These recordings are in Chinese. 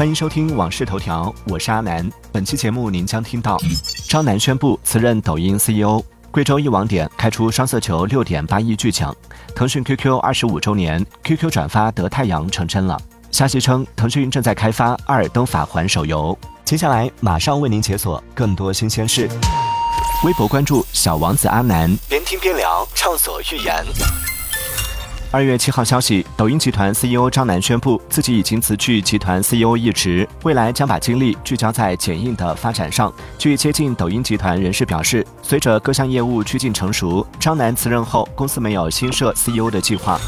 欢迎收听《往事头条》，我是阿南。本期节目您将听到：张楠宣布辞任抖音 CEO；贵州一网点开出双色球六点八亿巨奖；腾讯 QQ 二十五周年，QQ 转发得太阳成真了。消息称，腾讯正在开发《阿尔登法环》手游。接下来马上为您解锁更多新鲜事。微博关注小王子阿南，边听边聊，畅所欲言。二月七号消息，抖音集团 CEO 张楠宣布，自己已经辞去集团 CEO 一职，未来将把精力聚焦在剪映的发展上。据接近抖音集团人士表示，随着各项业务趋近成熟，张楠辞任后，公司没有新设 CEO 的计划。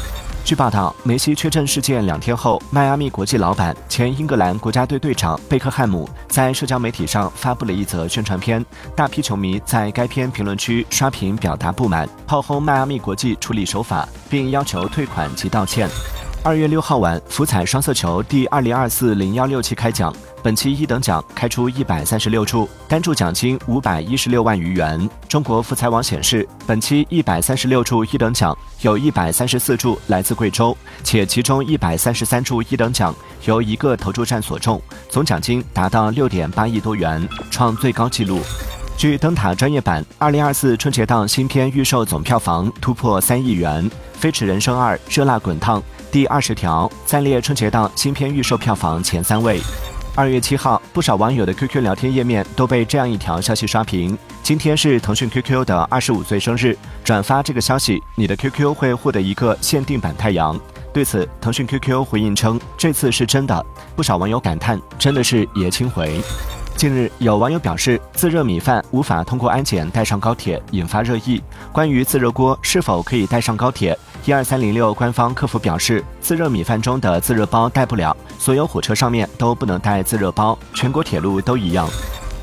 据报道，梅西缺阵事件两天后，迈阿密国际老板、前英格兰国家队队长贝克汉姆在社交媒体上发布了一则宣传片，大批球迷在该片评论区刷屏表达不满，炮轰迈阿密国际处理手法，并要求退款及道歉。二月六号晚，福彩双色球第二零二四零幺六期开奖。本期一等奖开出一百三十六注，单注奖金五百一十六万余元。中国福彩网显示，本期一百三十六注一等奖有一百三十四注来自贵州，且其中一百三十三注一等奖由一个投注站所中，总奖金达到六点八亿多元，创最高纪录。据灯塔专业版，二零二四春节档新片预售总票房突破三亿元，《飞驰人生二》热辣滚烫，第二十条暂列春节档新片预售票房前三位。二月七号，不少网友的 QQ 聊天页面都被这样一条消息刷屏：今天是腾讯 QQ 的二十五岁生日，转发这个消息，你的 QQ 会获得一个限定版太阳。对此，腾讯 QQ 回应称，这次是真的。不少网友感叹，真的是爷青回。近日，有网友表示，自热米饭无法通过安检带上高铁，引发热议。关于自热锅是否可以带上高铁，一二三零六官方客服表示，自热米饭中的自热包带不了，所有火车上面都不能带自热包，全国铁路都一样。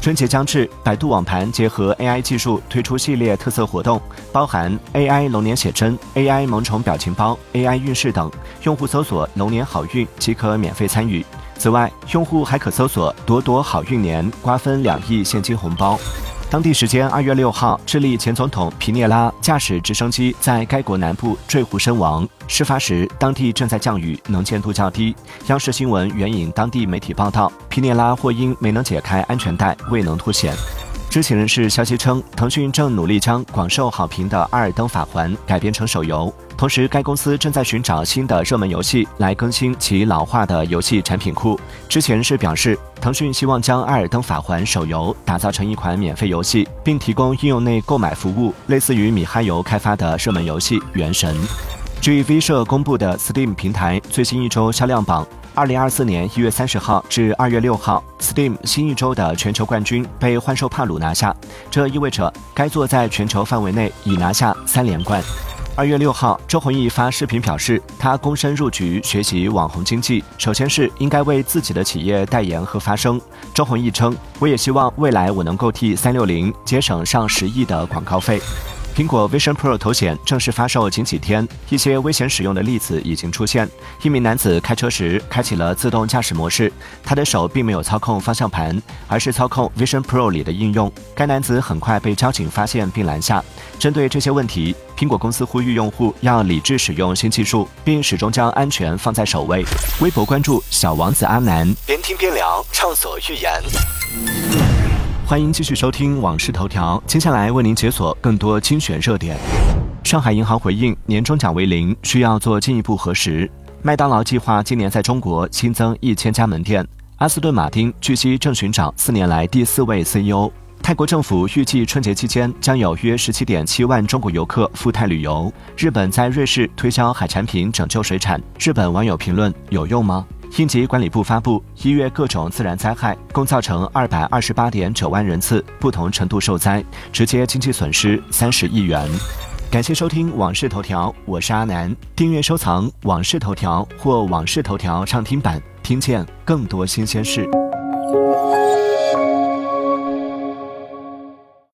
春节将至，百度网盘结合 AI 技术推出系列特色活动，包含 AI 龙年写真、AI 萌宠表情包、AI 运势等，用户搜索“龙年好运”即可免费参与。此外，用户还可搜索“朵朵好运年”，瓜分两亿现金红包。当地时间二月六号，智利前总统皮涅拉驾驶直升机在该国南部坠湖身亡。事发时，当地正在降雨，能见度较低。央视新闻援引当地媒体报道，皮涅拉或因没能解开安全带，未能脱险。知情人士消息称，腾讯正努力将广受好评的《阿尔登法环》改编成手游，同时该公司正在寻找新的热门游戏来更新其老化的游戏产品库。之前是表示，腾讯希望将《艾尔登法环》手游打造成一款免费游戏，并提供应用内购买服务，类似于米哈游开发的热门游戏《原神》。据 V 社公布的 Steam 平台最新一周销量榜。二零二四年一月三十号至二月六号，Steam 新一周的全球冠军被《幻兽帕鲁》拿下，这意味着该作在全球范围内已拿下三连冠。二月六号，周鸿祎发视频表示，他躬身入局学习网红经济，首先是应该为自己的企业代言和发声。周鸿祎称：“我也希望未来我能够替三六零节省上十亿的广告费。”苹果 Vision Pro 头显正式发售仅几天，一些危险使用的例子已经出现。一名男子开车时开启了自动驾驶模式，他的手并没有操控方向盘，而是操控 Vision Pro 里的应用。该男子很快被交警发现并拦下。针对这些问题，苹果公司呼吁用户要理智使用新技术，并始终将安全放在首位。微博关注小王子阿南，边听边聊，畅所欲言。欢迎继续收听《往事头条》，接下来为您解锁更多精选热点。上海银行回应年终奖为零，需要做进一步核实。麦当劳计划今年在中国新增一千家门店。阿斯顿马丁据悉正寻找四年来第四位 CEO。泰国政府预计春节期间将有约十七点七万中国游客赴泰旅游。日本在瑞士推销海产品拯救水产。日本网友评论：有用吗？应急管理部发布，一月各种自然灾害共造成二百二十八点九万人次不同程度受灾，直接经济损失三十亿元。感谢收听《往事头条》，我是阿南。订阅收藏《往事头条》或《往事头条》畅听版，听见更多新鲜事。